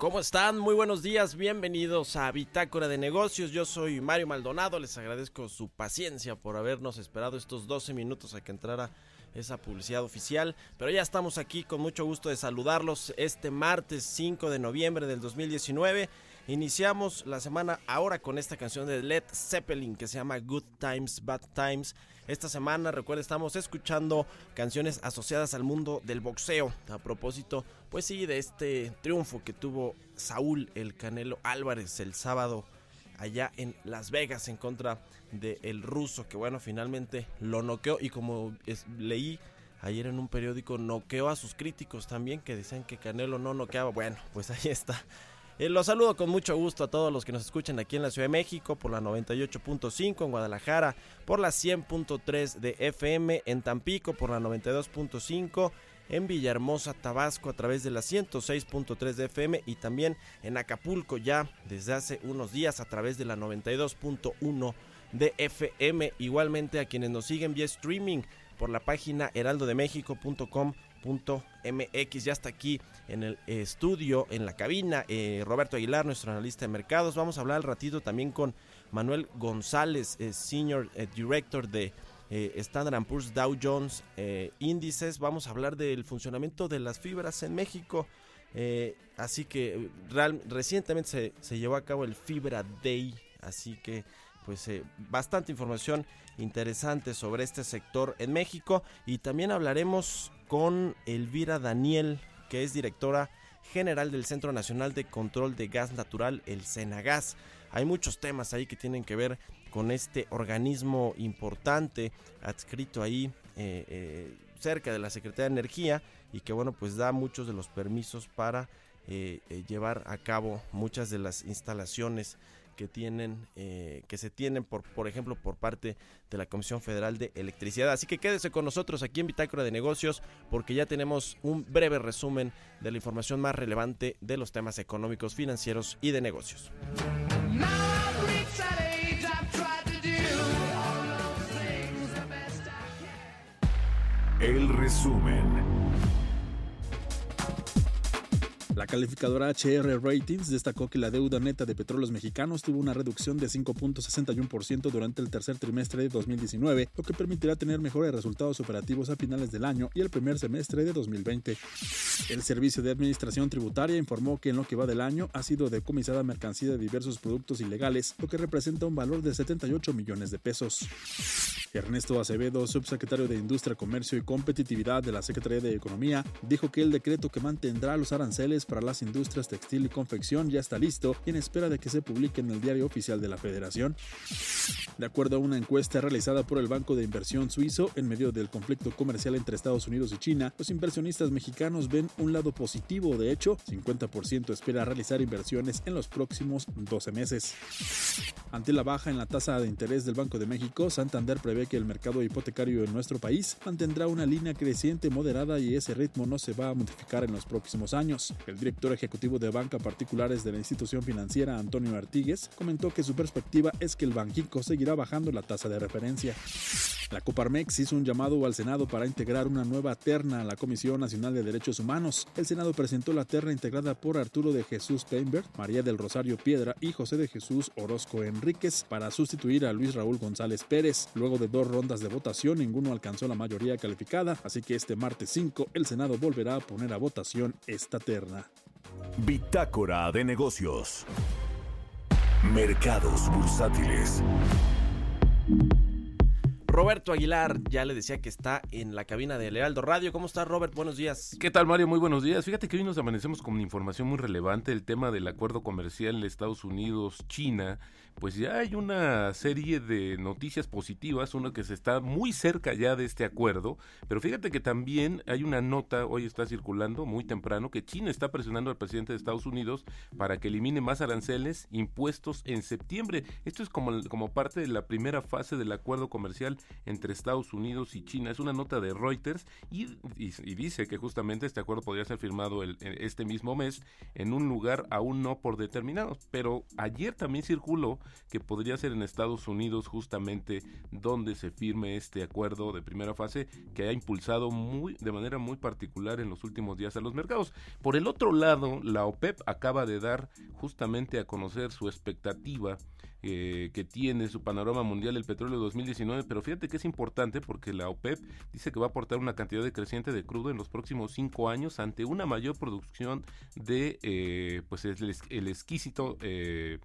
¿Cómo están? Muy buenos días, bienvenidos a Bitácora de Negocios. Yo soy Mario Maldonado, les agradezco su paciencia por habernos esperado estos 12 minutos a que entrara esa publicidad oficial. Pero ya estamos aquí con mucho gusto de saludarlos este martes 5 de noviembre del 2019. Iniciamos la semana ahora con esta canción de Led Zeppelin que se llama Good Times, Bad Times. Esta semana, recuerda, estamos escuchando canciones asociadas al mundo del boxeo. A propósito, pues sí, de este triunfo que tuvo Saúl el Canelo Álvarez el sábado allá en Las Vegas en contra del ruso, que bueno, finalmente lo noqueó y como leí ayer en un periódico, noqueó a sus críticos también que decían que Canelo no noqueaba. Bueno, pues ahí está eh, los saludo con mucho gusto a todos los que nos escuchan aquí en la Ciudad de México por la 98.5, en Guadalajara por la 100.3 de FM, en Tampico por la 92.5 en Villahermosa, Tabasco a través de la 106.3 de FM y también en Acapulco ya desde hace unos días a través de la 92.1 de FM. Igualmente a quienes nos siguen vía streaming por la página heraldodemexico.com MX. Ya está aquí en el estudio, en la cabina, eh, Roberto Aguilar, nuestro analista de mercados. Vamos a hablar al ratito también con Manuel González, eh, Senior eh, Director de Standard Poor's Dow Jones Índices. Vamos a hablar del funcionamiento de las fibras en México. así que recientemente se, se, llevó a cabo el Fibra Day, así que pues bastante información interesante sobre este sector en México y también hablaremos con Elvira Daniel, que es directora general del Centro Nacional de Control de Gas Natural, el Senagas. Hay muchos temas ahí que tienen que ver con este organismo importante adscrito ahí eh, eh, cerca de la Secretaría de Energía y que bueno pues da muchos de los permisos para eh, llevar a cabo muchas de las instalaciones que tienen eh, que se tienen por por ejemplo por parte de la Comisión Federal de Electricidad. Así que quédese con nosotros aquí en Bitácora de Negocios porque ya tenemos un breve resumen de la información más relevante de los temas económicos financieros y de negocios. El resumen la calificadora HR Ratings destacó que la deuda neta de petróleos mexicanos tuvo una reducción de 5.61% durante el tercer trimestre de 2019, lo que permitirá tener mejores resultados operativos a finales del año y el primer semestre de 2020. El Servicio de Administración Tributaria informó que en lo que va del año ha sido decomisada mercancía de diversos productos ilegales, lo que representa un valor de 78 millones de pesos. Ernesto Acevedo, subsecretario de Industria, Comercio y Competitividad de la Secretaría de Economía, dijo que el decreto que mantendrá los aranceles para las industrias textil y confección ya está listo y en espera de que se publique en el diario oficial de la Federación. De acuerdo a una encuesta realizada por el Banco de Inversión Suizo en medio del conflicto comercial entre Estados Unidos y China, los inversionistas mexicanos ven un lado positivo. De hecho, 50% espera realizar inversiones en los próximos 12 meses. Ante la baja en la tasa de interés del Banco de México, Santander prevé que el mercado hipotecario en nuestro país mantendrá una línea creciente moderada y ese ritmo no se va a modificar en los próximos años. El director ejecutivo de banca particulares de la institución financiera, Antonio Artigues, comentó que su perspectiva es que el Banjico seguirá bajando la tasa de referencia. La Coparmex hizo un llamado al Senado para integrar una nueva terna a la Comisión Nacional de Derechos Humanos. El Senado presentó la terna integrada por Arturo de Jesús Peinberg, María del Rosario Piedra y José de Jesús Orozco Enríquez para sustituir a Luis Raúl González Pérez. Luego de dos rondas de votación, ninguno alcanzó la mayoría calificada, así que este martes 5 el Senado volverá a poner a votación esta terna. Bitácora de negocios. Mercados bursátiles. Roberto Aguilar, ya le decía que está en la cabina de Lealdo Radio. ¿Cómo está Robert? Buenos días. ¿Qué tal Mario? Muy buenos días. Fíjate que hoy nos amanecemos con información muy relevante, el tema del acuerdo comercial de Estados Unidos-China pues ya hay una serie de noticias positivas, una que se está muy cerca ya de este acuerdo, pero fíjate que también hay una nota, hoy está circulando muy temprano, que China está presionando al presidente de Estados Unidos para que elimine más aranceles impuestos en septiembre. Esto es como, como parte de la primera fase del acuerdo comercial entre Estados Unidos y China. Es una nota de Reuters y, dice que justamente este acuerdo podría ser firmado el, este mismo mes en un lugar aún no por determinado. Pero ayer también circuló que podría ser en Estados Unidos justamente donde se firme este acuerdo de primera fase que ha impulsado muy de manera muy particular en los últimos días a los mercados. Por el otro lado, la OPEP acaba de dar justamente a conocer su expectativa eh, que tiene su panorama mundial el petróleo 2019, pero fíjate que es importante porque la OPEP dice que va a aportar una cantidad de creciente de crudo en los próximos cinco años ante una mayor producción de eh, pues el, el exquisito eh,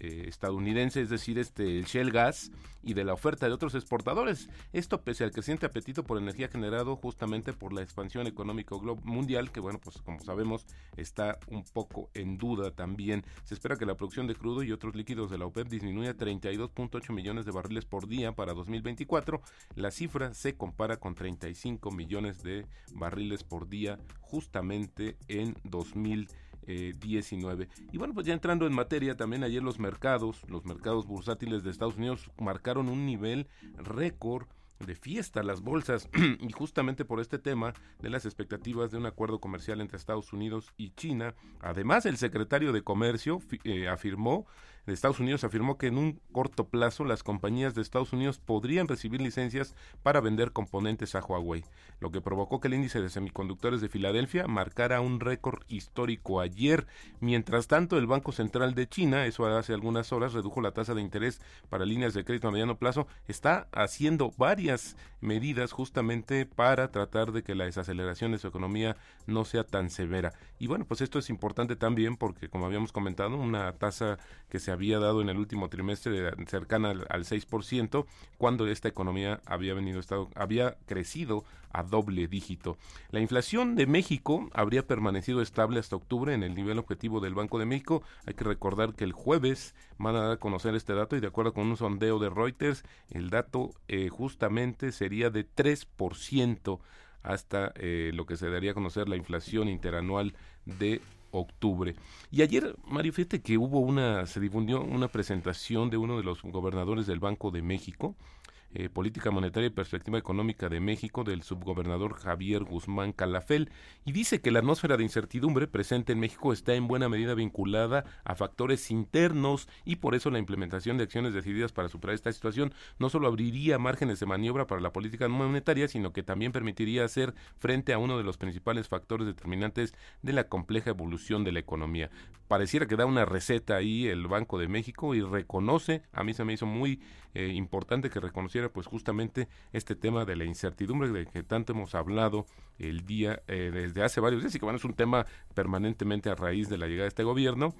eh, estadounidense, es decir, este, el Shell Gas, y de la oferta de otros exportadores. Esto pese al creciente apetito por energía generado justamente por la expansión económica mundial, que bueno, pues como sabemos está un poco en duda también. Se espera que la producción de crudo y otros líquidos de la OPEP disminuya a 32.8 millones de barriles por día para 2024. La cifra se compara con 35 millones de barriles por día justamente en 2024. 19. Y bueno, pues ya entrando en materia, también ayer los mercados, los mercados bursátiles de Estados Unidos marcaron un nivel récord de fiesta las bolsas y justamente por este tema de las expectativas de un acuerdo comercial entre Estados Unidos y China. Además, el secretario de Comercio eh, afirmó de Estados Unidos afirmó que en un corto plazo las compañías de Estados Unidos podrían recibir licencias para vender componentes a Huawei, lo que provocó que el índice de semiconductores de Filadelfia marcara un récord histórico ayer. Mientras tanto, el Banco Central de China, eso hace algunas horas, redujo la tasa de interés para líneas de crédito a mediano plazo, está haciendo varias medidas justamente para tratar de que la desaceleración de su economía no sea tan severa. Y bueno, pues esto es importante también porque, como habíamos comentado, una tasa que se había dado en el último trimestre cercana al, al 6%, cuando esta economía había venido estado, había crecido a doble dígito. La inflación de México habría permanecido estable hasta octubre en el nivel objetivo del Banco de México. Hay que recordar que el jueves van a dar a conocer este dato y de acuerdo con un sondeo de Reuters, el dato eh, justamente sería de 3% hasta eh, lo que se daría a conocer la inflación interanual de octubre. Y ayer, Mario, fíjate que hubo una, se difundió una presentación de uno de los gobernadores del Banco de México, eh, Política Monetaria y Perspectiva Económica de México del subgobernador Javier Guzmán Calafel y dice que la atmósfera de incertidumbre presente en México está en buena medida vinculada a factores internos y por eso la implementación de acciones decididas para superar esta situación no solo abriría márgenes de maniobra para la política monetaria, sino que también permitiría hacer frente a uno de los principales factores determinantes de la compleja evolución de la economía. Pareciera que da una receta ahí el Banco de México y reconoce, a mí se me hizo muy eh, importante que reconociera pues justamente este tema de la incertidumbre de que tanto hemos hablado el día eh, desde hace varios días y que bueno es un tema permanentemente a raíz de la llegada de este gobierno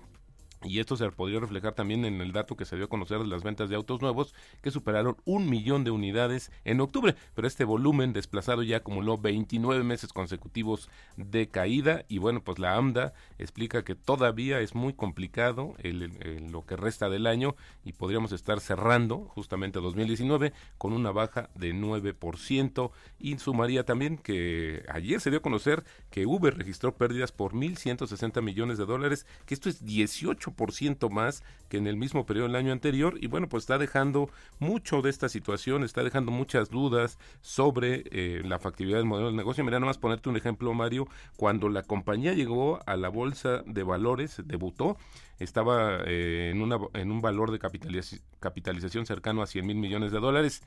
y esto se podría reflejar también en el dato que se dio a conocer de las ventas de autos nuevos, que superaron un millón de unidades en octubre. Pero este volumen desplazado ya acumuló 29 meses consecutivos de caída. Y bueno, pues la AMDA explica que todavía es muy complicado lo que resta del año y podríamos estar cerrando justamente 2019 con una baja de 9%. Y sumaría también que ayer se dio a conocer que Uber registró pérdidas por 1.160 millones de dólares, que esto es 18 18% más que en el mismo periodo del año anterior y bueno, pues está dejando mucho de esta situación, está dejando muchas dudas sobre eh, la factibilidad del modelo de negocio. Mira, nada más ponerte un ejemplo, Mario, cuando la compañía llegó a la bolsa de valores, debutó, estaba eh, en, una, en un valor de capitalización cercano a 100 mil millones de dólares.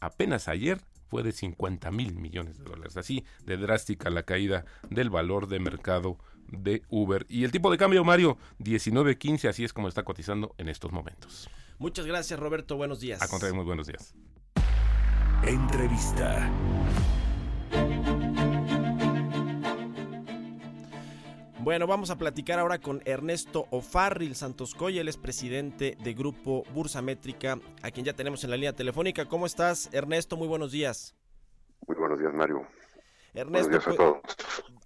Apenas ayer fue de 50 mil millones de dólares. Así de drástica la caída del valor de mercado de Uber. Y el tipo de cambio, Mario, 19.15, así es como está cotizando en estos momentos. Muchas gracias, Roberto. Buenos días. A contrario, muy buenos días. Entrevista. Bueno, vamos a platicar ahora con Ernesto Ofarril Santoscoy, él es presidente de Grupo Bursa Métrica, a quien ya tenemos en la línea telefónica. ¿Cómo estás, Ernesto? Muy buenos días. Muy buenos días, Mario. Ernesto, buenos días a, todos.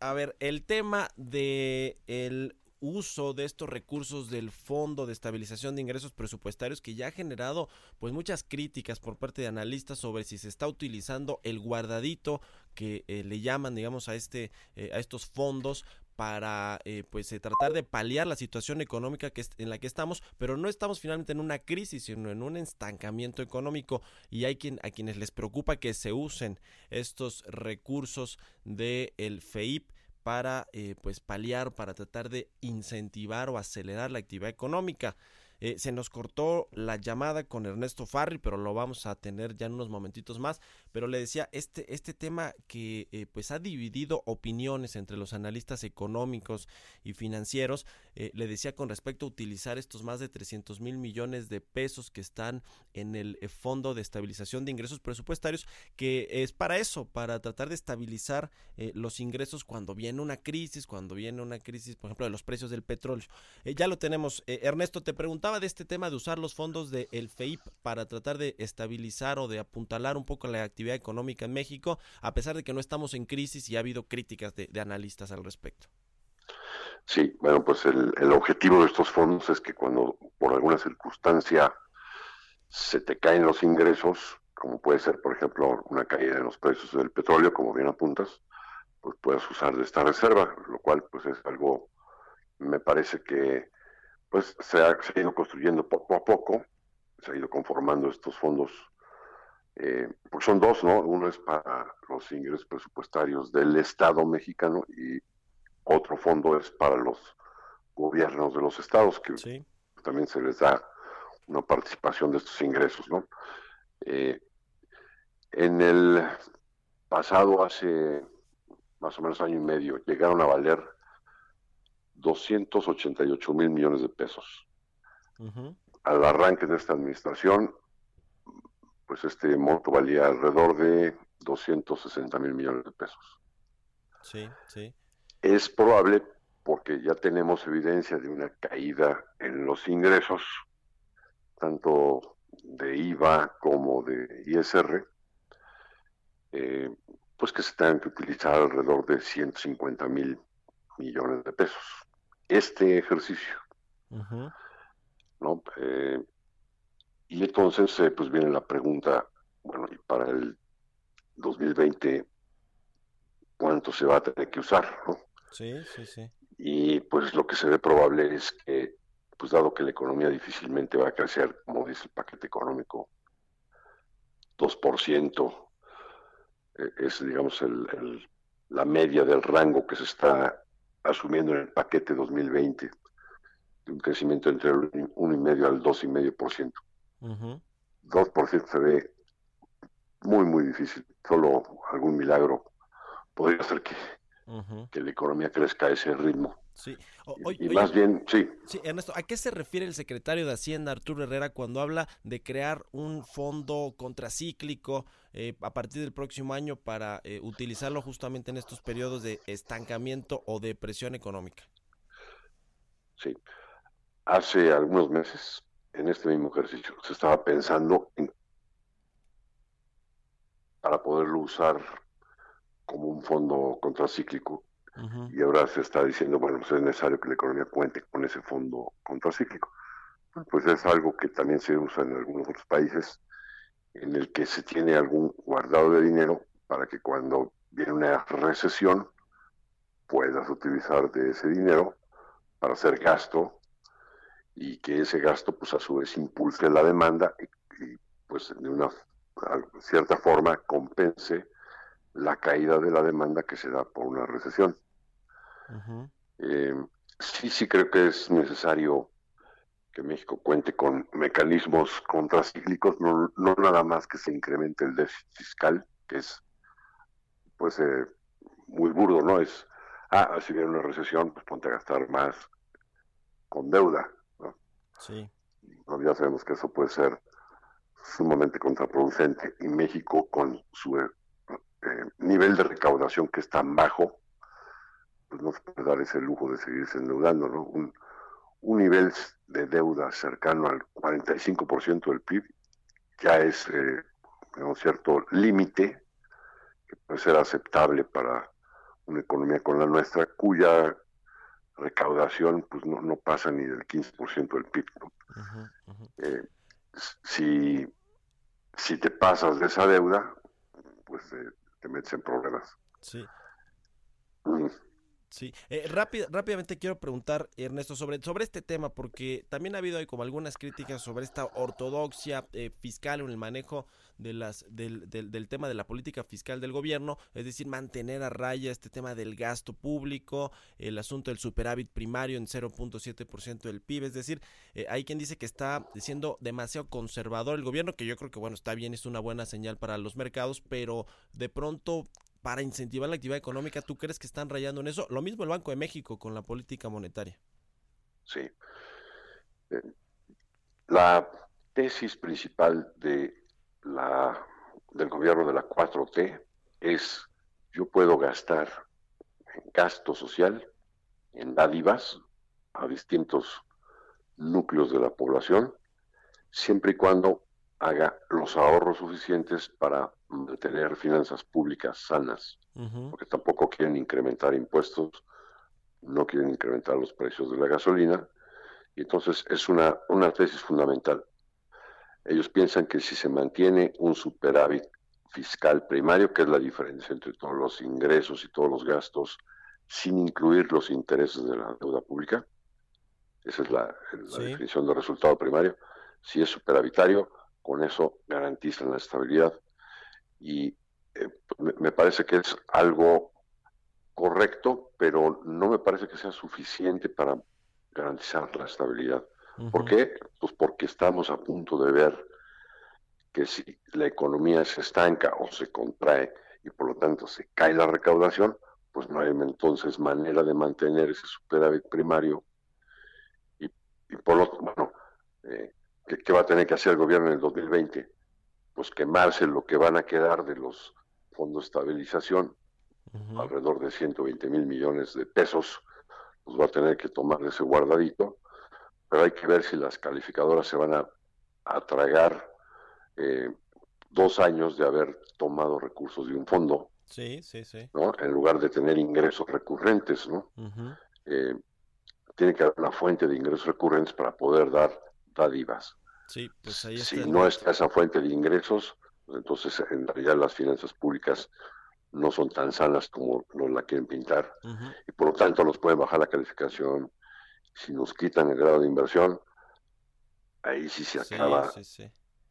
A ver, el tema de el uso de estos recursos del Fondo de Estabilización de Ingresos Presupuestarios que ya ha generado pues muchas críticas por parte de analistas sobre si se está utilizando el guardadito que eh, le llaman digamos a este eh, a estos fondos para eh, pues eh, tratar de paliar la situación económica que en la que estamos, pero no estamos finalmente en una crisis, sino en un estancamiento económico y hay quien a quienes les preocupa que se usen estos recursos del el FEIP para eh, pues paliar, para tratar de incentivar o acelerar la actividad económica. Eh, se nos cortó la llamada con Ernesto Farri, pero lo vamos a tener ya en unos momentitos más. Pero le decía, este, este tema que eh, pues ha dividido opiniones entre los analistas económicos y financieros, eh, le decía con respecto a utilizar estos más de 300 mil millones de pesos que están en el Fondo de Estabilización de Ingresos Presupuestarios, que es para eso, para tratar de estabilizar los ingresos cuando viene una crisis, cuando viene una crisis, por ejemplo, de los precios del petróleo. ya lo tenemos. Ernesto, te pregunto de este tema de usar los fondos del el FEIP para tratar de estabilizar o de apuntalar un poco la actividad económica en México, a pesar de que no estamos en crisis y ha habido críticas de, analistas al respecto. Sí, bueno, pues el, objetivo de estos fondos es que cuando por alguna circunstancia se te caen los ingresos, como puede ser, por ejemplo, una caída en los precios del petróleo, como bien apuntas, pues puedes usar de esta reserva, lo cual pues es algo, me parece que pues se ha, ido construyendo poco a poco, se ha ido conformando estos fondos, eh, porque son dos, ¿no? Uno es para los ingresos presupuestarios del Estado mexicano y otro fondo es para los gobiernos de los estados, que también se les da una participación de estos ingresos, ¿no? Eh, en el pasado, hace más o menos año y medio, llegaron a valer 288 mil millones de pesos. Al arranque de esta administración, pues este monto valía alrededor de 260 mil millones de pesos. Sí, sí. Es probable, porque ya tenemos evidencia de una caída en los ingresos, tanto de IVA como de ISR, eh, pues que se tengan que utilizar alrededor de 150 mil millones de pesos este ejercicio. ¿no? Eh, y entonces eh, pues viene la pregunta, bueno, y para el 2020, ¿cuánto se va a tener que usar? ¿no? Sí, sí, sí. Y pues lo que se ve probable es que, pues dado que la economía difícilmente va a crecer, como dice el paquete económico, 2%, eh, es digamos el, la media del rango que se está asumiendo en el paquete 2020 de un crecimiento entre el 1,5 al 2,5%. Uh 2% se ve muy, muy difícil. Solo algún milagro podría hacer que, que la economía crezca a ese ritmo. Sí. y, más bien, sí. Sí, Ernesto, ¿a qué se refiere el secretario de Hacienda, Arturo Herrera, cuando habla de crear un fondo contracíclico eh, a partir del próximo año para eh, utilizarlo justamente en estos periodos de estancamiento o depresión económica? Sí. Hace algunos meses, en este mismo ejercicio, se estaba pensando en para poderlo usar como un fondo contracíclico. Y ahora se está diciendo, bueno, pues es necesario que la economía cuente con ese fondo contracíclico. Pues es algo que también se usa en algunos otros países, en el que se tiene algún guardado de dinero para que cuando viene una recesión puedas utilizar de ese dinero para hacer gasto y que ese gasto pues a su vez impulse la demanda y, pues de una cierta forma compense la caída de la demanda que se da por una recesión. Eh, sí, sí creo que es necesario que México cuente con mecanismos contracíclicos, no, no nada más que se incremente el déficit fiscal, que es pues eh, muy burdo, ¿no? Es, ah, si viene una recesión, pues ponte a gastar más con deuda, Sí. ya sabemos que eso puede ser sumamente contraproducente y México con su eh, nivel de recaudación que es tan bajo, pues no se puede dar ese lujo de seguirse endeudando, ¿no? Un, un nivel de deuda cercano al 45% del PIB ya es eh, un cierto límite que puede ser aceptable para una economía con la nuestra, cuya recaudación pues no, no pasa ni del 15% del PIB. Eh, si, si te pasas de esa deuda, pues eh, te metes en problemas. Sí. Mm. Sí, eh, rápidamente quiero preguntar, Ernesto, sobre, sobre este tema, porque también ha habido como algunas críticas sobre esta ortodoxia eh, fiscal en el manejo de las, del, del, tema de la política fiscal del gobierno, es decir, mantener a raya este tema del gasto público, el asunto del superávit primario en 0.7% del PIB, es decir, eh, hay quien dice que está siendo demasiado conservador el gobierno, que yo creo que bueno, está bien, es una buena señal para los mercados, pero de pronto para incentivar la actividad económica, ¿tú crees que están rayando en eso? Lo mismo el Banco de México con la política monetaria. Sí. Eh, la tesis principal de la, del gobierno de la 4T es yo puedo gastar en gasto social, en dádivas a distintos núcleos de la población, siempre y cuando haga los ahorros suficientes para mantener finanzas públicas sanas, porque tampoco quieren incrementar impuestos, no quieren incrementar los precios de la gasolina, y entonces es una, una tesis fundamental. Ellos piensan que si se mantiene un superávit fiscal primario, que es la diferencia entre todos los ingresos y todos los gastos, sin incluir los intereses de la deuda pública, esa es la, definición de resultado primario, si es superavitario, con eso garantizan la estabilidad y eh, me parece que es algo correcto, pero no me parece que sea suficiente para garantizar la estabilidad. ¿Por qué? Pues porque estamos a punto de ver que si la economía se estanca o se contrae y por lo tanto se cae la recaudación, pues no hay entonces manera de mantener ese superávit primario y, por lo bueno, eh, ¿Qué, va a tener que hacer el gobierno en el 2020? Pues quemarse lo que van a quedar de los fondos de estabilización, alrededor de 120 mil millones de pesos, pues va a tener que tomar ese guardadito, pero hay que ver si las calificadoras se van a, tragar eh, dos años de haber tomado recursos de un fondo. Sí, sí, sí. ¿no? En lugar de tener ingresos recurrentes, ¿no? Eh, tiene que haber una fuente de ingresos recurrentes para poder dar dádivas. Sí, pues ahí Si no está esa fuente de ingresos, pues entonces en realidad las finanzas públicas no son tan sanas como nos la quieren pintar y por lo tanto nos pueden bajar la calificación. Si nos quitan el grado de inversión, ahí sí se acaba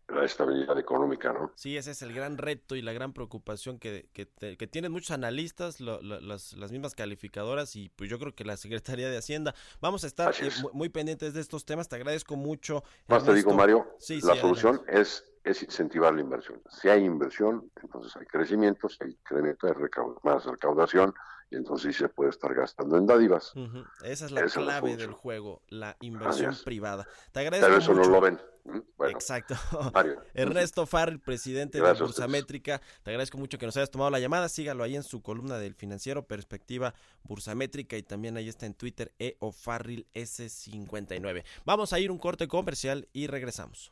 la estabilidad económica, ¿no? Sí, ese es el gran reto y la gran preocupación que, que, tienen muchos analistas, las, las, mismas calificadoras y pues yo creo que la Secretaría de Hacienda. Vamos a estar eh, muy, pendientes de estos temas, te agradezco mucho. Más te digo, Mario, la solución es, es incentivar la inversión. Si hay inversión, entonces hay crecimiento, si hay incremento, de más recaudación, y entonces sí se puede estar gastando en dádivas. Esa es la clave del juego, la inversión privada. Te agradezco Pero eso no lo ven. Exacto. Ernesto Farrell, presidente de Bursamétrica, te agradezco mucho que nos hayas tomado la llamada. Sígalo ahí en su columna del financiero, Perspectiva Bursamétrica, y también ahí está en Twitter, EOFarril S59. Vamos a ir un corte comercial y regresamos.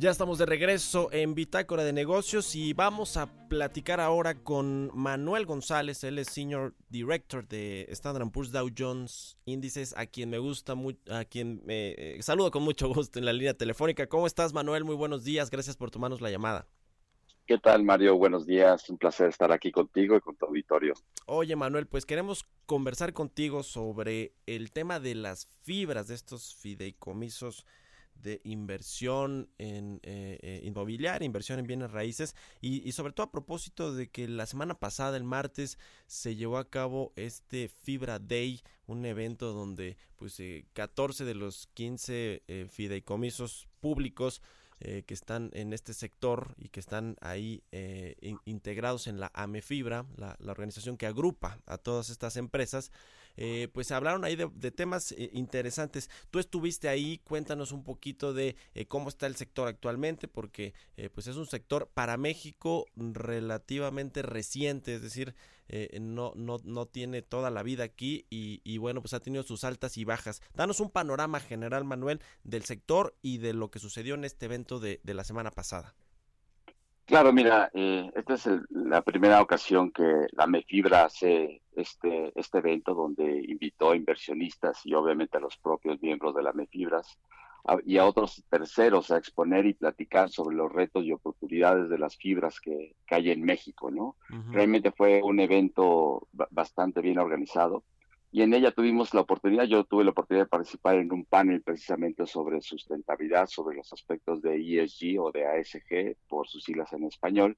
Ya estamos de regreso en Bitácora de Negocios y vamos a platicar ahora con Manuel González, él es Senior Director de Standard Poor's Dow Jones Índices, a quien me gusta, a quien me eh, saludo con mucho gusto en la línea telefónica. ¿Cómo estás Manuel? Muy buenos días, gracias por tomarnos la llamada. ¿Qué tal, Mario? Buenos días. Un placer estar aquí contigo y con tu auditorio. Oye, Manuel, pues queremos conversar contigo sobre el tema de las fibras de estos fideicomisos de inversión en eh, eh, inmobiliaria, inversión en bienes raíces. Y, sobre todo a propósito de que la semana pasada, el martes, se llevó a cabo este Fibra Day, un evento donde pues 14 eh, de los 15 fideicomisos públicos que están en este sector y que están ahí integrados en la AMEFibra, la, la organización que agrupa a todas estas empresas, eh, pues hablaron ahí de, temas eh, interesantes. Tú estuviste ahí, cuéntanos un poquito de eh, cómo está el sector actualmente, porque pues es un sector para México relativamente reciente, es decir, no, no, no tiene toda la vida aquí y, bueno, pues ha tenido sus altas y bajas. Danos un panorama general, Manuel, del sector y de lo que sucedió en este evento de, de la semana pasada. Claro, mira, eh, esta es la primera ocasión que la MEFIBRA hace este, este evento donde invitó a inversionistas y obviamente a los propios miembros de la MEFIBRAS y a otros terceros a exponer y platicar sobre los retos y oportunidades de las fibras que, hay en México, ¿no? Realmente fue un evento bastante bien organizado y en ella tuvimos la oportunidad, yo tuve la oportunidad de participar en un panel precisamente sobre sustentabilidad, sobre los aspectos de ESG o de ASG, por sus siglas en español,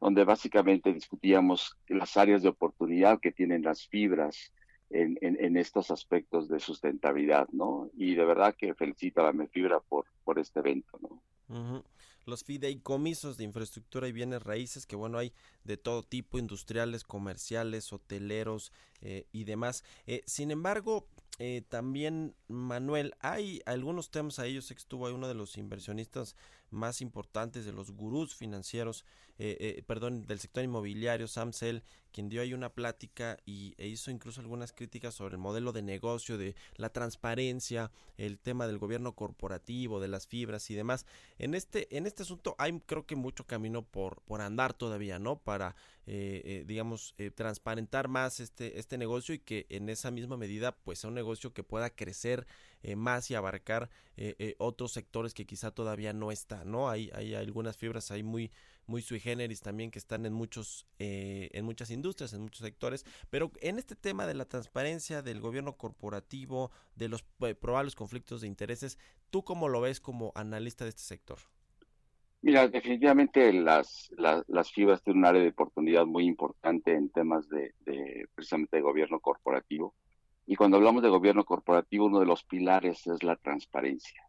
donde básicamente discutíamos las áreas de oportunidad que tienen las fibras en, estos aspectos de sustentabilidad, ¿no? Y de verdad que felicito a la MEFibra por, por este evento, ¿no? Los fideicomisos de infraestructura y bienes raíces, que bueno, hay de todo tipo, industriales, comerciales, hoteleros eh, y demás. Eh, sin embargo, eh, también, Manuel, hay algunos temas a ellos. Estuvo ahí uno de los inversionistas más importantes, de los gurús financieros, perdón, del sector inmobiliario, Sam Sell, quien dio ahí una plática y, e hizo incluso algunas críticas sobre el modelo de negocio, de la transparencia, el tema del gobierno corporativo, de las fibras y demás. En este, en este asunto hay creo que mucho camino por, por andar todavía, ¿no? Para, eh, eh, digamos, eh, transparentar más este, este negocio y que en esa misma medida pues sea un negocio que pueda crecer más y abarcar otros sectores que quizá todavía no está, ¿no? Hay, hay algunas fibras ahí muy muy sui generis también que están en muchos eh, en muchas industrias en muchos sectores pero en este tema de la transparencia del gobierno corporativo de los eh, probables conflictos de intereses tú cómo lo ves como analista de este sector Mira, definitivamente las, las, fibras tienen un área de oportunidad muy importante en temas de, de, precisamente de gobierno corporativo. Y cuando hablamos de gobierno corporativo, uno de los pilares es la transparencia.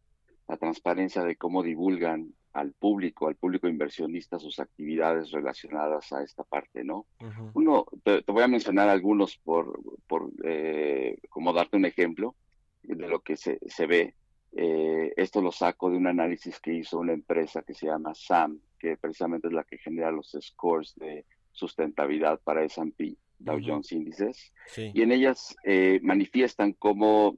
La transparencia de cómo divulgan al público, al público inversionista, sus actividades relacionadas a esta parte, ¿no? Uno, te, voy a mencionar algunos por, por eh, como darte un ejemplo de lo que se, se ve. Eh, esto lo saco de un análisis que hizo una empresa que se llama SAM, que precisamente es la que genera los scores de sustentabilidad para S&P, Dow Jones Índices, y en ellas eh, manifiestan cómo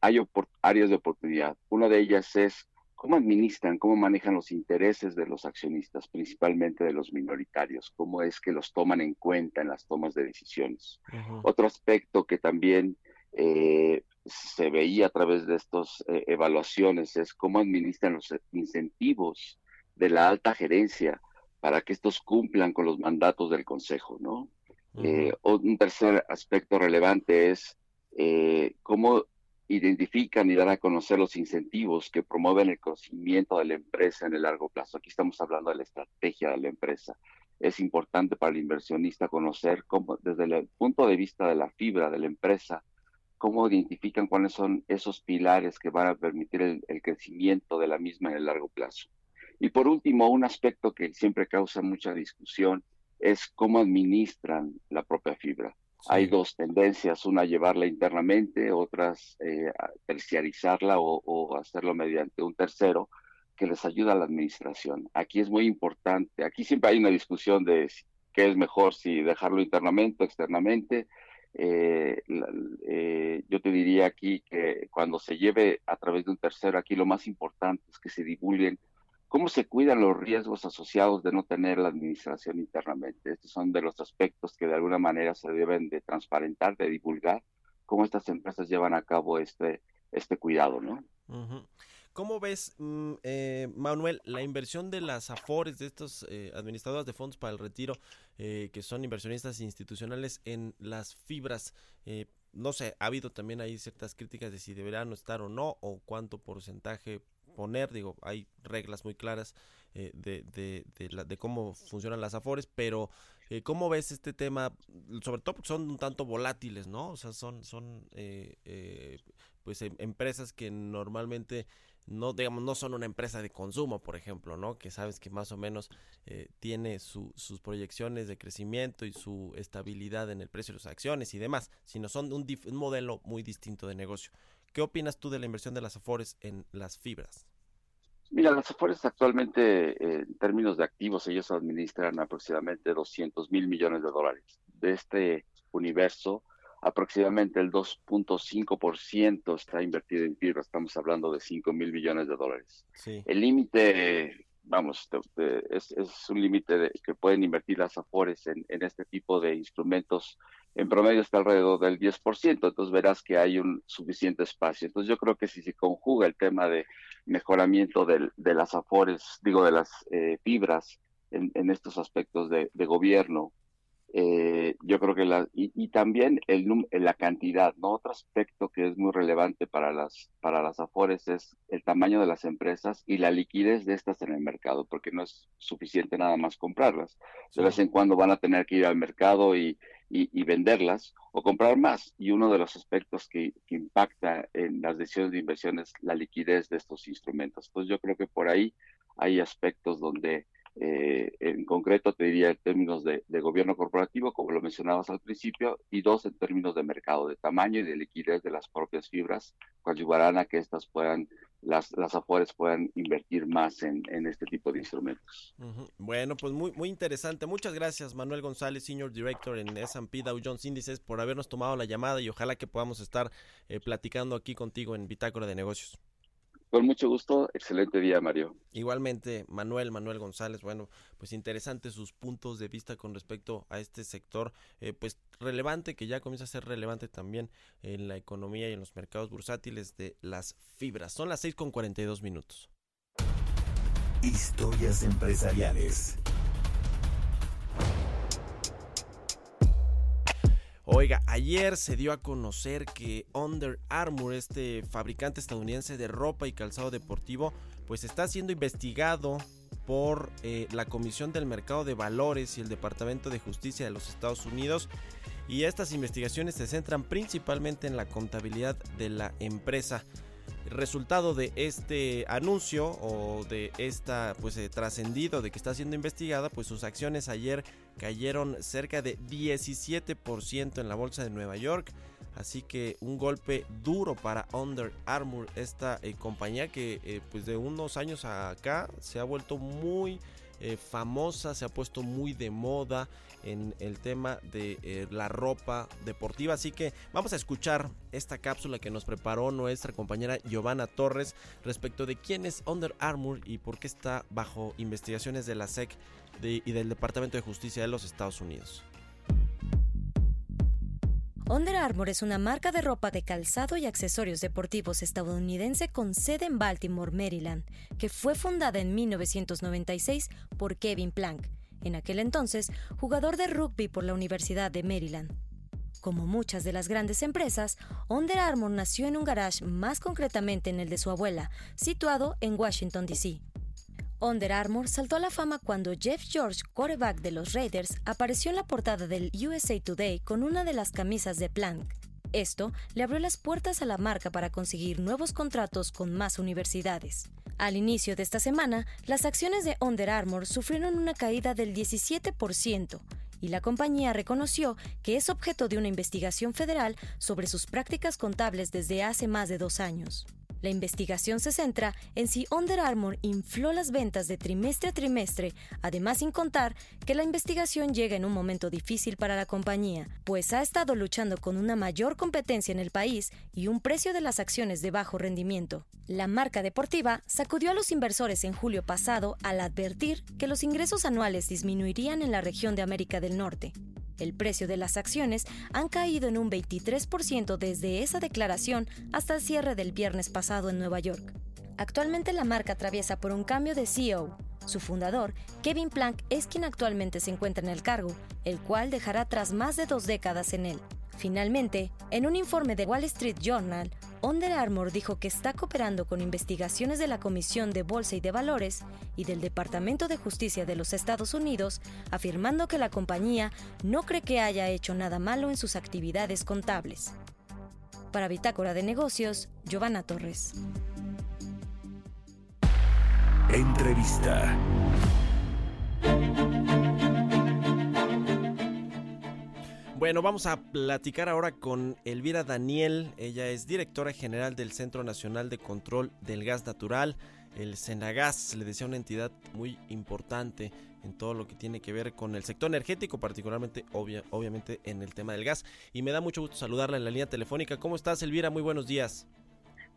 hay áreas de oportunidad. Una de ellas es cómo administran, cómo manejan los intereses de los accionistas, principalmente de los minoritarios, cómo es que los toman en cuenta en las tomas de decisiones. Otro aspecto que también eh, se veía a través de estas eh, evaluaciones es cómo administran los incentivos de la alta gerencia para que estos cumplan con los mandatos del Consejo, ¿no? Eh, un tercer aspecto relevante es cómo identifican y dan a conocer los incentivos que promueven el crecimiento de la empresa en el largo plazo. Aquí estamos hablando de la estrategia de la empresa. Es importante para el inversionista conocer cómo, desde el punto de vista de la fibra de la empresa, cómo identifican cuáles son esos pilares que van a permitir el crecimiento de la misma en el largo plazo. Y por último, un aspecto que siempre causa mucha discusión es cómo administran la propia fibra. Hay dos tendencias, una llevarla internamente, otras eh, terciarizarla o, hacerlo mediante un tercero que les ayuda a la administración. Aquí es muy importante, aquí siempre hay una discusión de qué es mejor, si dejarlo internamente o externamente. Eh, eh, yo te diría aquí que cuando se lleve a través de un tercero, aquí lo más importante es que se divulguen ¿Cómo se cuidan los riesgos asociados de no tener la administración internamente? Estos son de los aspectos que de alguna manera se deben de transparentar, de divulgar, cómo estas empresas llevan a cabo este, este cuidado, ¿no? ¿Cómo ves, mm, eh, Manuel, la inversión de las AFORES, de estos eh, administradoras de fondos para el retiro, eh, que son inversionistas institucionales en las fibras? no sé, ha habido también ahí ciertas críticas de si deberían estar o no, o cuánto porcentaje poner, digo, hay reglas muy claras de, de, de, de, cómo funcionan las afores, pero ¿cómo ves este tema? Sobre todo porque son un tanto volátiles, ¿no? O sea, son, son pues em, empresas que normalmente no digamos no son una empresa de consumo por ejemplo no que sabes que más o menos eh, tiene sus proyecciones de crecimiento y su estabilidad en el precio de las acciones y demás sino son un, un modelo muy distinto de negocio qué opinas tú de la inversión de las afores en las fibras Mira, las Afores actualmente, eh, en términos de activos, ellos administran aproximadamente 200 mil millones de dólares. De este universo, aproximadamente el 2.5% está invertido en fibra, estamos hablando de 5 mil millones de dólares. El límite, vamos, es, un límite que pueden invertir las AFORES en, este tipo de instrumentos, en promedio está alrededor del 10%, entonces verás que hay un suficiente espacio. Entonces yo creo que si se conjuga el tema de mejoramiento de las AFORES, digo, de las eh, fibras en, estos aspectos de gobierno, eh, yo creo que la, y, también el, la cantidad, ¿no? Otro aspecto que es muy relevante para las, para las afores es el tamaño de las empresas y la liquidez de estas en el mercado, porque no es suficiente nada más comprarlas. De vez en cuando van a tener que ir al mercado y, y, venderlas o comprar más. Y uno de los aspectos que, que impacta en las decisiones de inversión es la liquidez de estos instrumentos. Entonces yo creo que por ahí hay aspectos donde eh, en concreto te diría en términos de, gobierno corporativo, como lo mencionabas al principio, y dos en términos de mercado, de tamaño y de liquidez de las propias fibras, ayudarán a que estas puedan, las, las afueras puedan invertir más en, este tipo de instrumentos. Bueno, pues muy, muy interesante. Muchas gracias, Manuel González, Senior Director en S&P Dow Jones Índices, por habernos tomado la llamada y ojalá que podamos estar eh, platicando aquí contigo en Bitácora de Negocios. Con mucho gusto, excelente día, Mario. Igualmente, Manuel, Manuel González, bueno, pues interesantes sus puntos de vista con respecto a este sector, eh, pues relevante, que ya comienza a ser relevante también en la economía y en los mercados bursátiles de las fibras. Son las 6 con 42 minutos. Historias empresariales. Oiga, ayer se dio a conocer que Under Armour, este fabricante estadounidense de ropa y calzado deportivo, pues está siendo investigado por eh, la Comisión del Mercado de Valores y el Departamento de Justicia de los Estados Unidos. Y estas investigaciones se centran principalmente en la contabilidad de la empresa resultado de este anuncio o de esta pues eh, trascendido de que está siendo investigada, pues sus acciones ayer cayeron cerca de 17% en la bolsa de Nueva York. Así que un golpe duro para Under Armour, esta eh, compañía que eh, pues de unos años acá se ha vuelto muy famosa, se ha puesto muy de moda en el tema de eh, la ropa deportiva. Así que vamos a escuchar esta cápsula que nos preparó nuestra compañera Giovanna Torres respecto de quién es Under Armour y por qué está bajo investigaciones de la SEC y del Departamento de Justicia de los Estados Unidos. Under Armour es una marca de ropa de calzado y accesorios deportivos estadounidense con sede en Baltimore, Maryland, que fue fundada en 1996 por Kevin Plank, en aquel entonces jugador de rugby por la Universidad de Maryland. Como muchas de las grandes empresas, Under Armour nació en un garage, más concretamente en el de su abuela, situado en Washington, D.C. Under Armour saltó a la fama cuando Jeff George, quarterback de los Raiders, apareció en la portada del USA Today con una de las camisas de Plank. Esto le abrió las puertas a la marca para conseguir nuevos contratos con más universidades. Al inicio de esta semana, las acciones de Under Armour sufrieron una caída del 17% y la compañía reconoció que es objeto de una investigación federal sobre sus prácticas contables desde hace más de dos años. La investigación se centra en si Under Armour infló las ventas de trimestre a trimestre, además sin contar que la investigación llega en un momento difícil para la compañía, pues ha estado luchando con una mayor competencia en el país y un precio de las acciones de bajo rendimiento. La marca deportiva sacudió a los inversores en julio pasado al advertir que los ingresos anuales disminuirían en la región de América del Norte. El precio de las acciones han caído en un 23% desde esa declaración hasta el cierre del viernes pasado en Nueva York. Actualmente la marca atraviesa por un cambio de CEO. Su fundador, Kevin Plank, es quien actualmente se encuentra en el cargo, el cual dejará tras más de dos décadas en él. Finalmente, en un informe de Wall Street Journal, Under Armour dijo que está cooperando con investigaciones de la Comisión de Bolsa y de Valores y del Departamento de Justicia de los Estados Unidos, afirmando que la compañía no cree que haya hecho nada malo en sus actividades contables. Para Bitácora de Negocios, Giovanna Torres. Entrevista. Bueno, vamos a platicar ahora con Elvira Daniel. Ella es directora general del Centro Nacional de Control del Gas Natural, el Senagas. Le decía una entidad muy importante en todo lo que tiene que ver con el sector energético, particularmente obviamente en el tema del gas. Y me da mucho gusto saludarla en la línea telefónica. ¿Cómo estás, Elvira? Muy buenos días.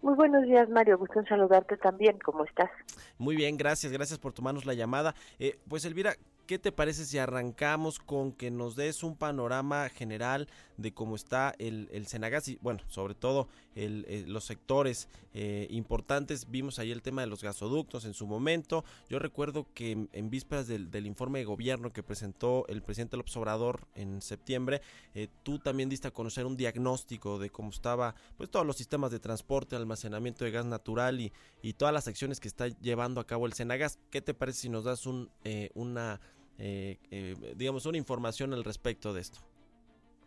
Muy buenos días, Mario. Gusto en saludarte también. ¿Cómo estás? Muy bien, gracias. Gracias por tomarnos la llamada. Eh, pues, Elvira, ¿qué te parece si arrancamos con que nos des un panorama general de cómo está el, el Senagas y, bueno, sobre todo el, los sectores eh, importantes? Vimos ahí el tema de los gasoductos en su momento. Yo recuerdo que en, vísperas del, informe de gobierno que presentó el presidente López Obrador en septiembre, eh, tú también diste a conocer un diagnóstico de cómo estaba, pues, todos los sistemas de transporte, almacenamiento de gas natural y, y todas las acciones que está llevando a cabo el Senagas. ¿Qué te parece si nos das un, eh, una eh, eh, digamos, una información al respecto de esto.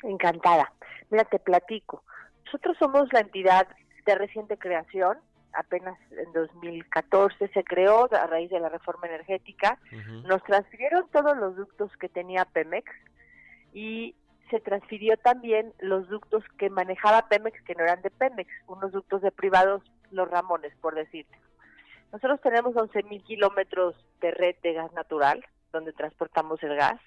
Encantada. Mira, te platico. Nosotros somos la entidad de reciente creación, apenas en 2014 se creó a raíz de la reforma energética. Nos transfirieron todos los ductos que tenía Pemex y se transfirió también los ductos que manejaba Pemex que no eran de Pemex, unos ductos de privados, los Ramones, por decirte. Nosotros tenemos 11.000 kilómetros de red de gas natural, donde transportamos el gas.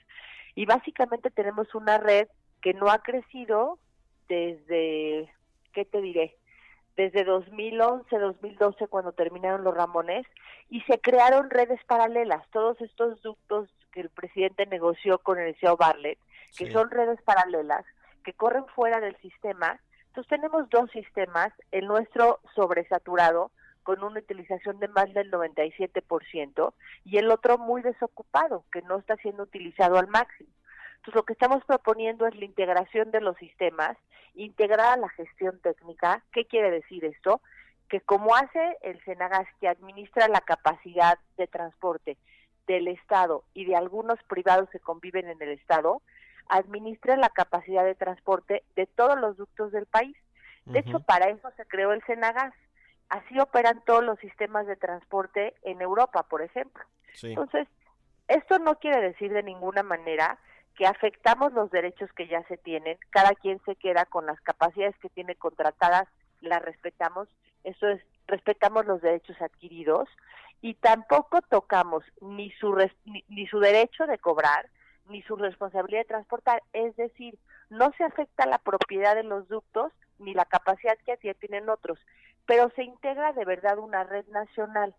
Y básicamente tenemos una red que no ha crecido desde, ¿qué te diré? Desde 2011, 2012, cuando terminaron los Ramones, y se crearon redes paralelas, todos estos ductos que el presidente negoció con el CEO Barlett, que son redes paralelas, que corren fuera del sistema. Entonces tenemos dos sistemas, el nuestro sobresaturado, con una utilización de más del 97% y el otro muy desocupado, que no está siendo utilizado al máximo. Entonces, lo que estamos proponiendo es la integración de los sistemas, integrar la gestión técnica. ¿Qué quiere decir esto? Que como hace el Senagas, que administra la capacidad de transporte del Estado y de algunos privados que conviven en el Estado, administra la capacidad de transporte de todos los ductos del país. De hecho, para eso se creó el Senagas Así operan todos los sistemas de transporte en Europa, por ejemplo. Entonces, esto no quiere decir de ninguna manera que afectamos los derechos que ya se tienen, cada quien se queda con las capacidades que tiene contratadas, las respetamos, eso es, respetamos los derechos adquiridos y tampoco tocamos ni su, ni su derecho de cobrar, ni su responsabilidad de transportar, es decir, no se afecta la propiedad de los ductos ni la capacidad que ya tienen otros pero se integra de verdad una red nacional.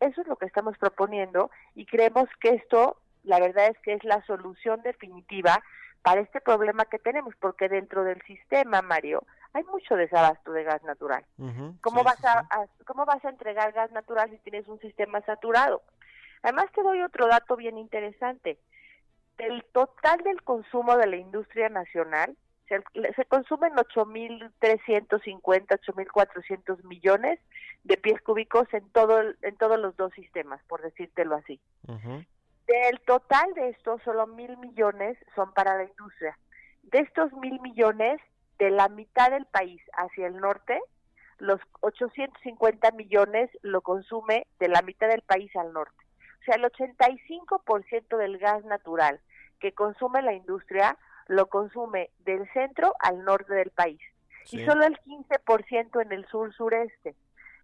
Eso es lo que estamos proponiendo y creemos que esto, la verdad es que es la solución definitiva para este problema que tenemos, porque dentro del sistema, Mario, hay mucho desabasto de gas natural. ¿Cómo, vas A, ¿Cómo vas a entregar gas natural si tienes un sistema saturado? Además, te doy otro dato bien interesante. El total del consumo de la industria nacional, se, consumen 8.350, 8.400 millones de pies cúbicos en todo en todos los dos sistemas, por decírtelo así. Del total de estos, solo mil millones son para la industria. De estos mil millones, de la mitad del país hacia el norte, los 850 millones lo consume de la mitad del país al norte. O sea, el 85% del gas natural que consume la industria lo consume del centro al norte del país y solo el 15% en el sur sureste.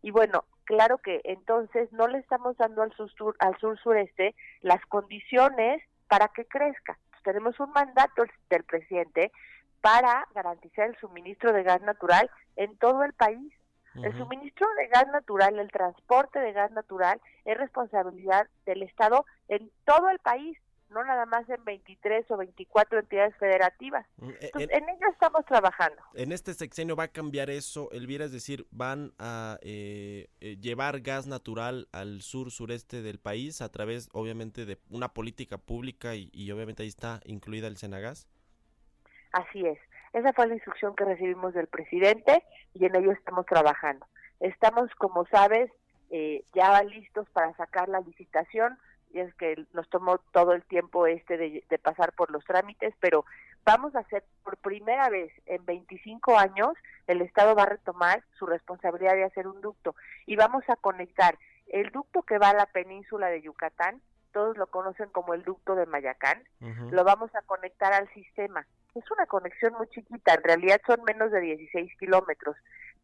Y bueno, claro que entonces no le estamos dando al sur, al sur sureste las condiciones para que crezca. tenemos un mandato del presidente para garantizar el suministro de gas natural en todo el país. El suministro de gas natural, el transporte de gas natural es responsabilidad del Estado en todo el país, no nada más en 23 o 24 entidades federativas. Mm, e, en, ello estamos trabajando. En este sexenio va a cambiar eso, Elvira, es decir, van a eh, eh, llevar gas natural al sur sureste del país a través, obviamente, de una política pública y, y obviamente ahí está incluida el Senagas. Así es. Esa fue la instrucción que recibimos del presidente y en ello estamos trabajando. Estamos, como sabes, eh, ya listos para sacar la licitación y es que nos tomó todo el tiempo este de, de, pasar por los trámites, pero vamos a hacer por primera vez en 25 años, el Estado va a retomar su responsabilidad de hacer un ducto y vamos a conectar el ducto que va a la península de Yucatán, todos lo conocen como el ducto de Mayacán, lo vamos a conectar al sistema es una conexión muy chiquita, en realidad son menos de 16 kilómetros,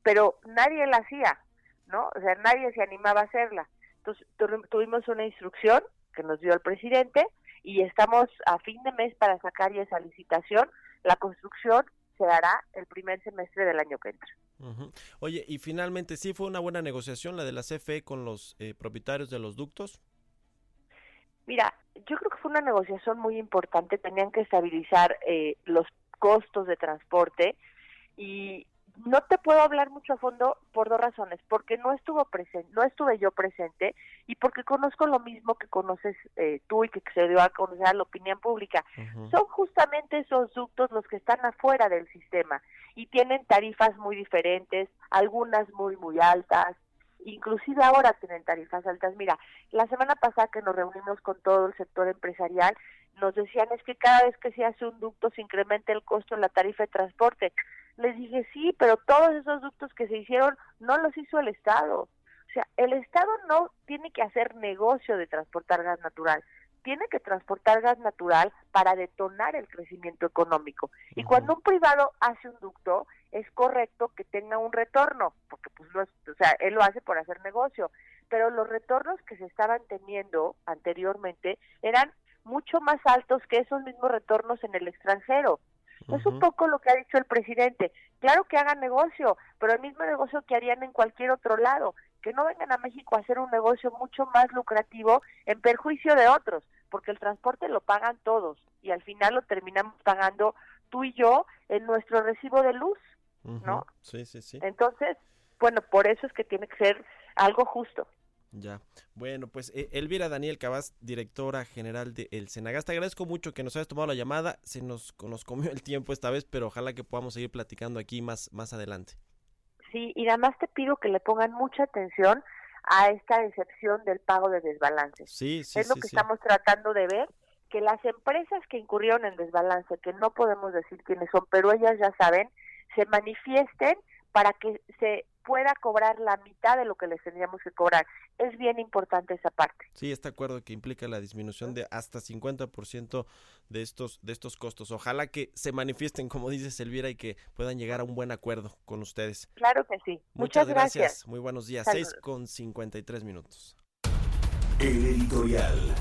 pero nadie la hacía, ¿no? O sea, nadie se animaba a hacerla. Entonces tuvimos una instrucción que nos dio el presidente y estamos a fin de mes para sacar ya esa licitación. La construcción se hará el primer semestre del año que entra. Oye, y finalmente, ¿sí fue una buena negociación la de la CFE con los eh, propietarios de los ductos? Mira, yo creo que fue una negociación muy importante, tenían que estabilizar eh, los costos de transporte y no te puedo hablar mucho a fondo por dos razones, porque no estuvo presente, no estuve yo presente y porque conozco lo mismo que conoces eh, tú y que se dio a conocer a la opinión pública. Son justamente esos ductos los que están afuera del sistema y tienen tarifas muy diferentes, algunas muy muy altas, inclusive ahora tienen tarifas altas. Mira, la semana pasada que nos reunimos con todo el sector empresarial, nos decían es que cada vez que se hace un ducto se incrementa el costo en la tarifa de transporte. Les dije, sí, pero todos esos ductos que se hicieron no los hizo el Estado. O sea, el Estado no tiene que hacer negocio de transportar gas natural tiene que transportar gas natural para detonar el crecimiento económico. Y cuando un privado hace un ducto, es correcto que tenga un retorno, porque pues no o sea, él lo hace por hacer negocio, pero los retornos que se estaban teniendo anteriormente eran mucho más altos que esos mismos retornos en el extranjero. Es un poco lo que ha dicho el presidente. Claro que hagan negocio, pero el mismo negocio que harían en cualquier otro lado que no vengan a México a hacer un negocio mucho más lucrativo en perjuicio de otros, porque el transporte lo pagan todos y al final lo terminamos pagando tú y yo en nuestro recibo de luz, ¿no? Sí, sí, sí. Entonces, bueno, por eso es que tiene que ser algo justo. Ya. Bueno, pues eh, Elvira Daniel Cabas, directora general de El Senagas, te agradezco mucho que nos hayas tomado la llamada. Se nos, nos comió el tiempo esta vez, pero ojalá que podamos seguir platicando aquí más, más adelante. Sí, y además te pido que le pongan mucha atención a esta excepción del pago de desbalances. Sí, sí, es lo que estamos tratando de ver, que las empresas que incurrieron en desbalance, que no podemos decir quiénes son, pero ellas ya saben, se manifiesten para que se pueda cobrar la mitad de lo que les tendríamos que cobrar. Es bien importante esa parte. Sí, está acuerdo que implica la disminución de hasta 50% de estos de estos costos. Ojalá que se manifiesten, como dice Elvira, y que puedan llegar a un buen acuerdo con ustedes. Claro que sí. Muchas, gracias. Muy buenos días. Seis con 53 minutos. El editorial.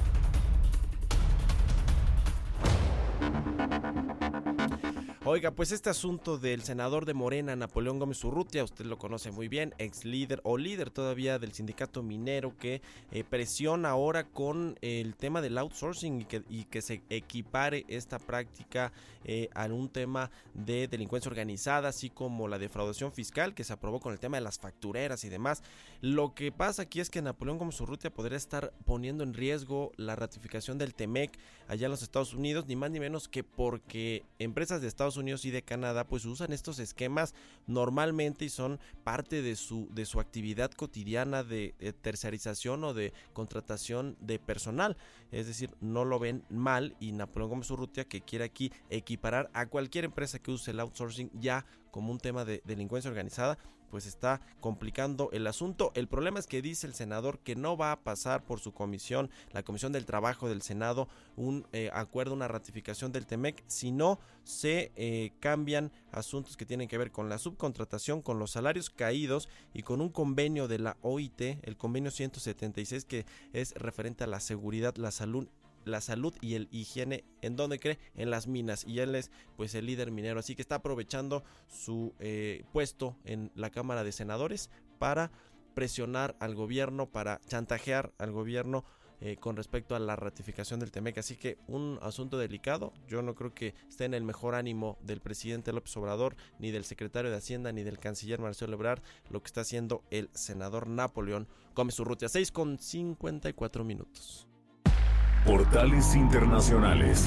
Oiga, pues este asunto del senador de Morena, Napoleón Gómez Urrutia, usted lo conoce muy bien, ex líder o líder todavía del sindicato minero que eh, presiona ahora con el tema del outsourcing y que, se equipare esta práctica eh, a un tema de delincuencia organizada, así como la defraudación fiscal que se aprobó con el tema de las factureras y demás. Lo que pasa aquí es que Napoleón Gómez Urrutia podría estar poniendo en riesgo la ratificación del TEMEC allá en los Estados Unidos, ni más ni menos que porque empresas de Estados Unidos y de Canadá pues usan estos esquemas normalmente y son parte de su, de su actividad cotidiana de, tercerización o de contratación de personal. Es decir, no lo ven mal y Napoleón Gómez Urrutia que quiere aquí equiparar a cualquier empresa que use el outsourcing ya como un tema de delincuencia organizada pues está complicando el asunto. El problema es que dice el senador que no va a pasar por su comisión, la Comisión del Trabajo del Senado, un eh, acuerdo, una ratificación del TEMEC, si no se eh, cambian asuntos que tienen que ver con la subcontratación, con los salarios caídos y con un convenio de la OIT, el convenio 176 que es referente a la seguridad, la salud la salud y el higiene en donde cree en las minas y él es pues el líder minero así que está aprovechando su eh, puesto en la cámara de senadores para presionar al gobierno para chantajear al gobierno eh, con respecto a la ratificación del TEMEC. Así que un asunto delicado. Yo no creo que esté en el mejor ánimo del presidente López Obrador, ni del secretario de Hacienda, ni del canciller Marcelo Ebrard, lo que está haciendo el senador Napoleón Gómez Urrutia. 6 con 54 minutos. Portales Internacionales.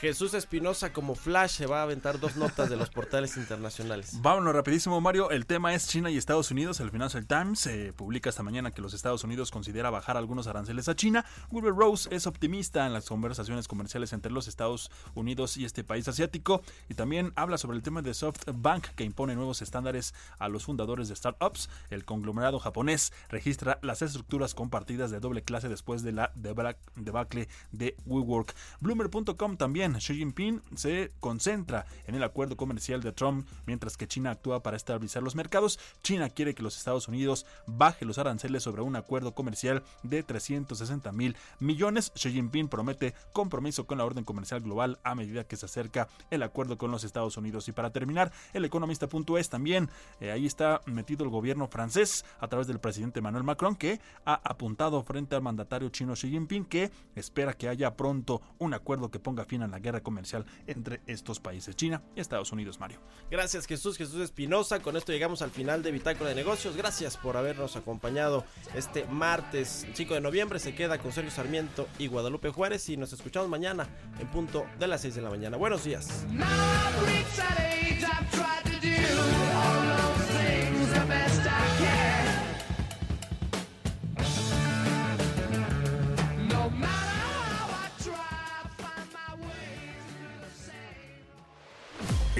Jesús Espinosa como Flash se va a aventar dos notas de los portales internacionales. Vámonos rapidísimo, Mario. El tema es China y Estados Unidos. El Financial Times se publica esta mañana que los Estados Unidos considera bajar algunos aranceles a China. Wilbur Rose es optimista en las conversaciones comerciales entre los Estados Unidos y este país asiático y también habla sobre el tema de SoftBank que impone nuevos estándares a los fundadores de startups. El conglomerado japonés registra las estructuras compartidas de doble clase después de la debacle de WeWork. Bloomer.com también Xi Jinping se concentra en el acuerdo comercial de Trump, mientras que China actúa para estabilizar los mercados. China quiere que los Estados Unidos baje los aranceles sobre un acuerdo comercial de 360 mil millones. Xi Jinping promete compromiso con la orden comercial global a medida que se acerca el acuerdo con los Estados Unidos. Y para terminar, el economista.es también, eh, ahí está metido el gobierno francés a través del presidente Emmanuel Macron, que ha apuntado frente al mandatario chino Xi Jinping que espera que haya pronto un acuerdo que ponga fin a la guerra comercial entre estos países, China y Estados Unidos, Mario. Gracias Jesús, Jesús Espinosa. Con esto llegamos al final de Bitácora de Negocios. Gracias por habernos acompañado este martes 5 de noviembre. Se queda con Sergio Sarmiento y Guadalupe Juárez y nos escuchamos mañana en punto de las 6 de la mañana. Buenos días.